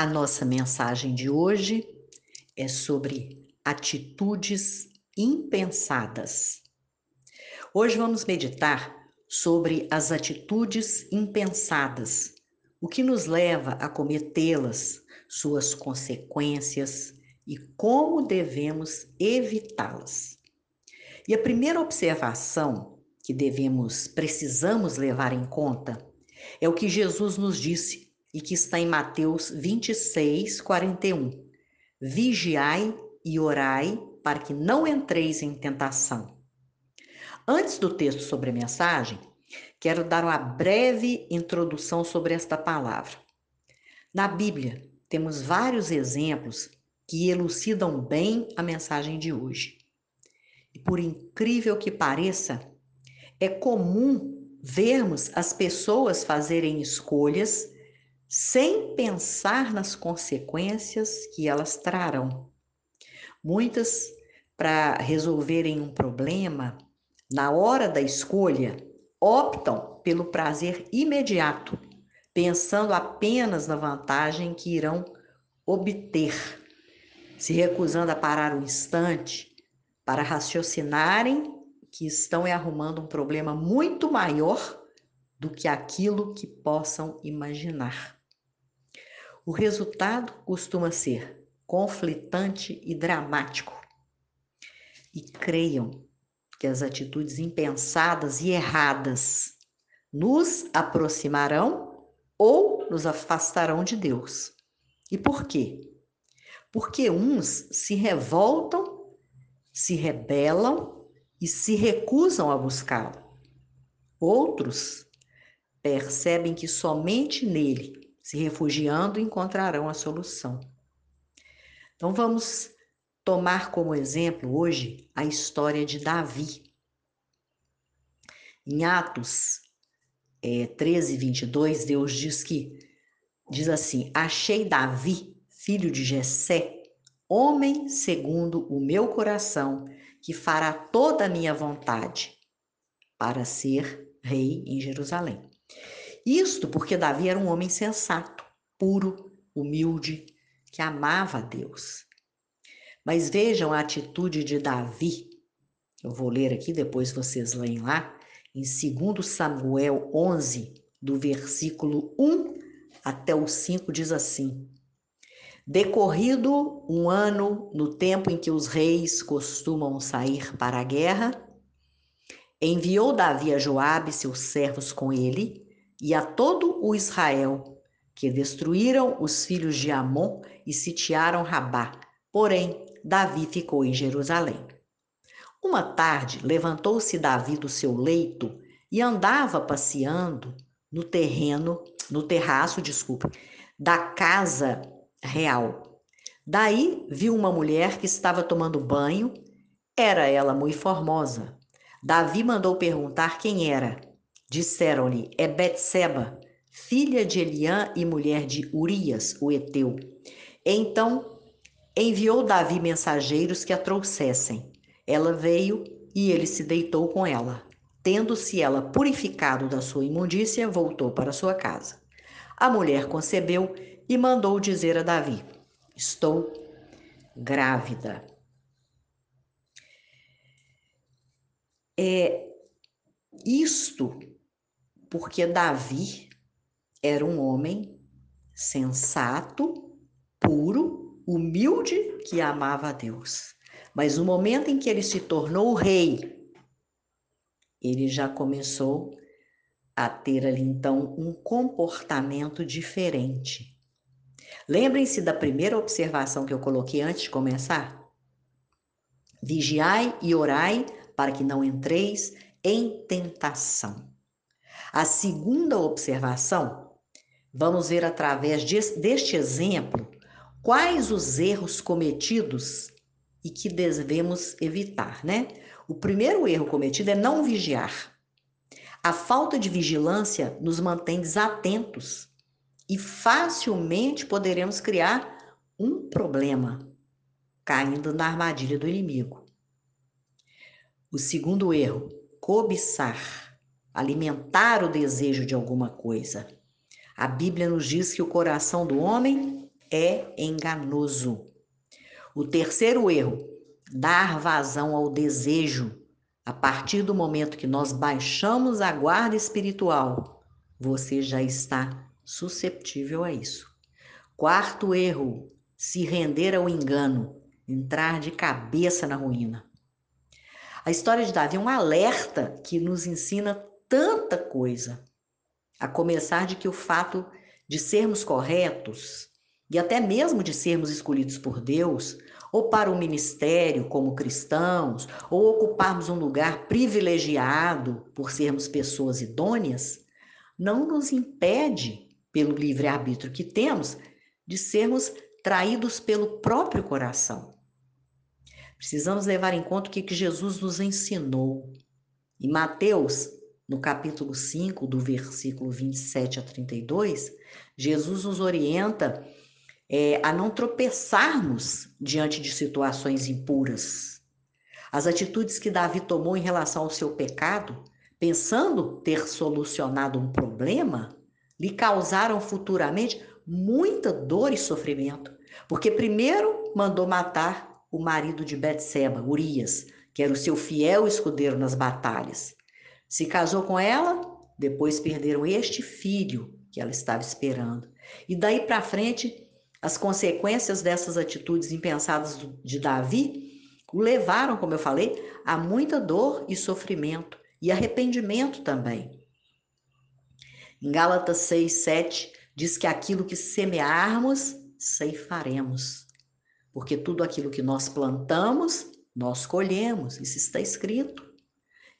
A nossa mensagem de hoje é sobre atitudes impensadas. Hoje vamos meditar sobre as atitudes impensadas, o que nos leva a cometê-las, suas consequências e como devemos evitá-las. E a primeira observação que devemos, precisamos levar em conta é o que Jesus nos disse e que está em Mateus 26, 41. Vigiai e orai para que não entreis em tentação. Antes do texto sobre a mensagem, quero dar uma breve introdução sobre esta palavra. Na Bíblia, temos vários exemplos que elucidam bem a mensagem de hoje. E por incrível que pareça, é comum vermos as pessoas fazerem escolhas sem pensar nas consequências que elas trarão. Muitas, para resolverem um problema, na hora da escolha, optam pelo prazer imediato, pensando apenas na vantagem que irão obter, se recusando a parar um instante para raciocinarem que estão arrumando um problema muito maior do que aquilo que possam imaginar. O resultado costuma ser conflitante e dramático. E creiam que as atitudes impensadas e erradas nos aproximarão ou nos afastarão de Deus. E por quê? Porque uns se revoltam, se rebelam e se recusam a buscá-lo. Outros percebem que somente nele, se refugiando, encontrarão a solução. Então vamos tomar como exemplo hoje a história de Davi. Em Atos é, 13, 22, Deus diz que, diz assim, achei Davi, filho de Jessé, homem segundo o meu coração, que fará toda a minha vontade para ser rei em Jerusalém. Isto porque Davi era um homem sensato, puro, humilde, que amava a Deus. Mas vejam a atitude de Davi. Eu vou ler aqui, depois vocês leem lá, em 2 Samuel 11, do versículo 1 até o 5, diz assim: Decorrido um ano no tempo em que os reis costumam sair para a guerra, enviou Davi a Joabe seus servos com ele e a todo o Israel, que destruíram os filhos de Amon e sitiaram Rabá. Porém, Davi ficou em Jerusalém. Uma tarde, levantou-se Davi do seu leito e andava passeando no terreno, no terraço, desculpa, da casa real. Daí viu uma mulher que estava tomando banho, era ela muito formosa. Davi mandou perguntar quem era. Disseram-lhe: É Betseba, filha de Eliã e mulher de Urias, o heteu. Então enviou Davi mensageiros que a trouxessem. Ela veio e ele se deitou com ela. Tendo-se ela purificado da sua imundícia, voltou para sua casa. A mulher concebeu e mandou dizer a Davi: Estou grávida. É isto porque Davi era um homem sensato, puro, humilde, que amava a Deus. Mas no momento em que ele se tornou rei, ele já começou a ter ali então um comportamento diferente. Lembrem-se da primeira observação que eu coloquei antes de começar? Vigiai e orai para que não entreis em tentação. A segunda observação, vamos ver através deste exemplo quais os erros cometidos e que devemos evitar, né? O primeiro erro cometido é não vigiar. A falta de vigilância nos mantém desatentos e facilmente poderemos criar um problema, caindo na armadilha do inimigo. O segundo erro, cobiçar alimentar o desejo de alguma coisa. A Bíblia nos diz que o coração do homem é enganoso. O terceiro erro, dar vazão ao desejo. A partir do momento que nós baixamos a guarda espiritual, você já está susceptível a isso. Quarto erro, se render ao engano, entrar de cabeça na ruína. A história de Davi é um alerta que nos ensina tanta coisa, a começar de que o fato de sermos corretos e até mesmo de sermos escolhidos por Deus, ou para o ministério como cristãos, ou ocuparmos um lugar privilegiado por sermos pessoas idôneas, não nos impede, pelo livre-arbítrio que temos, de sermos traídos pelo próprio coração. Precisamos levar em conta o que Jesus nos ensinou. Em Mateus, no capítulo 5, do versículo 27 a 32, Jesus nos orienta é, a não tropeçarmos diante de situações impuras. As atitudes que Davi tomou em relação ao seu pecado, pensando ter solucionado um problema, lhe causaram futuramente muita dor e sofrimento, porque primeiro mandou matar o marido de Betseba, Urias, que era o seu fiel escudeiro nas batalhas. Se casou com ela, depois perderam este filho que ela estava esperando. E daí para frente, as consequências dessas atitudes impensadas de Davi o levaram, como eu falei, a muita dor e sofrimento e arrependimento também. Em Gálatas 6, 7, diz que aquilo que semearmos, ceifaremos porque tudo aquilo que nós plantamos, nós colhemos, isso está escrito.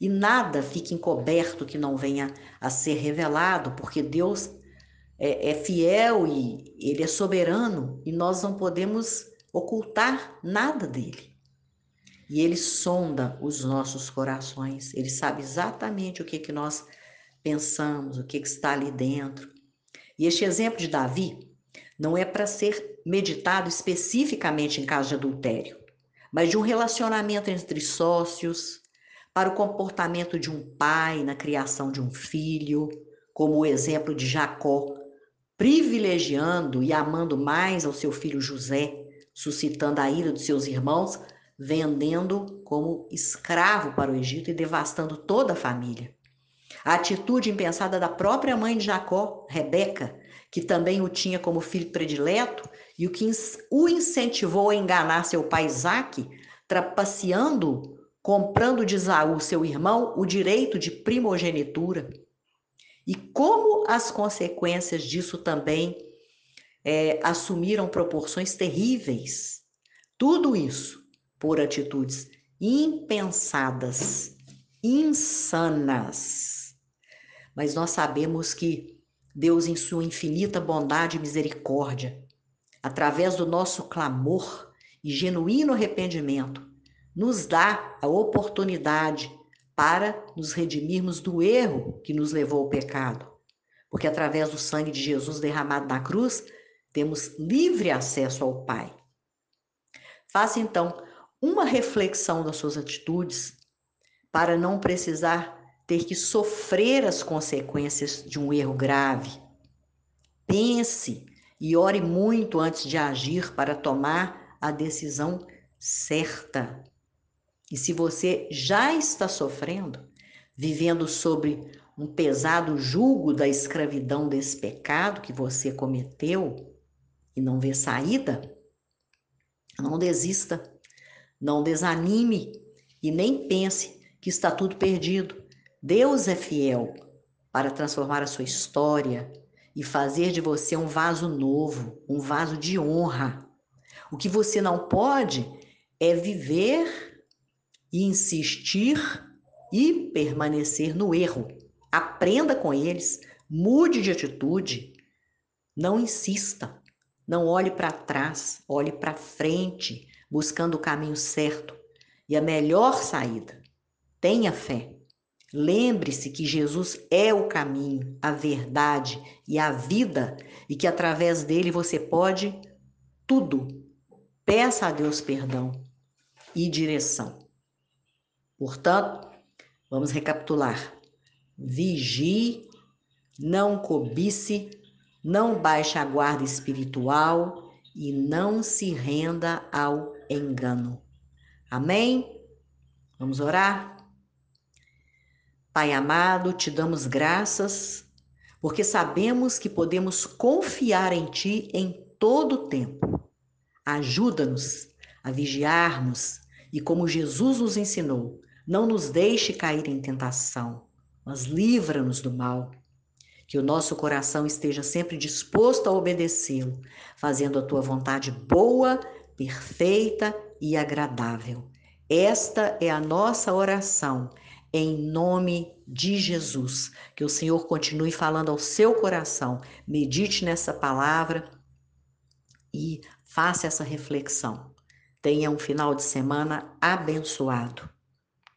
E nada fica encoberto que não venha a ser revelado, porque Deus é, é fiel e Ele é soberano e nós não podemos ocultar nada dele. E Ele sonda os nossos corações, Ele sabe exatamente o que, que nós pensamos, o que, que está ali dentro. E este exemplo de Davi, não é para ser meditado especificamente em caso de adultério, mas de um relacionamento entre sócios, para o comportamento de um pai na criação de um filho, como o exemplo de Jacó, privilegiando e amando mais ao seu filho José, suscitando a ira dos seus irmãos, vendendo como escravo para o Egito e devastando toda a família. A atitude impensada da própria mãe de Jacó, Rebeca, que também o tinha como filho predileto, e o que o incentivou a enganar seu pai Isaac, trapaceando, comprando de Esaú, seu irmão, o direito de primogenitura. E como as consequências disso também é, assumiram proporções terríveis. Tudo isso por atitudes impensadas, insanas. Mas nós sabemos que Deus, em sua infinita bondade e misericórdia, através do nosso clamor e genuíno arrependimento, nos dá a oportunidade para nos redimirmos do erro que nos levou ao pecado. Porque através do sangue de Jesus derramado na cruz, temos livre acesso ao Pai. Faça então uma reflexão das suas atitudes para não precisar ter que sofrer as consequências de um erro grave. Pense e ore muito antes de agir para tomar a decisão certa. E se você já está sofrendo, vivendo sobre um pesado jugo da escravidão desse pecado que você cometeu e não vê saída, não desista, não desanime e nem pense que está tudo perdido. Deus é fiel para transformar a sua história e fazer de você um vaso novo, um vaso de honra. O que você não pode é viver insistir e permanecer no erro. Aprenda com eles, mude de atitude, não insista, não olhe para trás, olhe para frente, buscando o caminho certo e a melhor saída. Tenha fé. Lembre-se que Jesus é o caminho, a verdade e a vida e que através dele você pode tudo. Peça a Deus perdão e direção. Portanto, vamos recapitular. Vigie, não cobice, não baixe a guarda espiritual e não se renda ao engano. Amém? Vamos orar? Pai amado, te damos graças, porque sabemos que podemos confiar em Ti em todo o tempo. Ajuda-nos a vigiarmos e, como Jesus nos ensinou, não nos deixe cair em tentação, mas livra-nos do mal. Que o nosso coração esteja sempre disposto a obedecê-lo, fazendo a tua vontade boa, perfeita e agradável. Esta é a nossa oração, em nome de Jesus. Que o Senhor continue falando ao seu coração, medite nessa palavra e faça essa reflexão. Tenha um final de semana abençoado.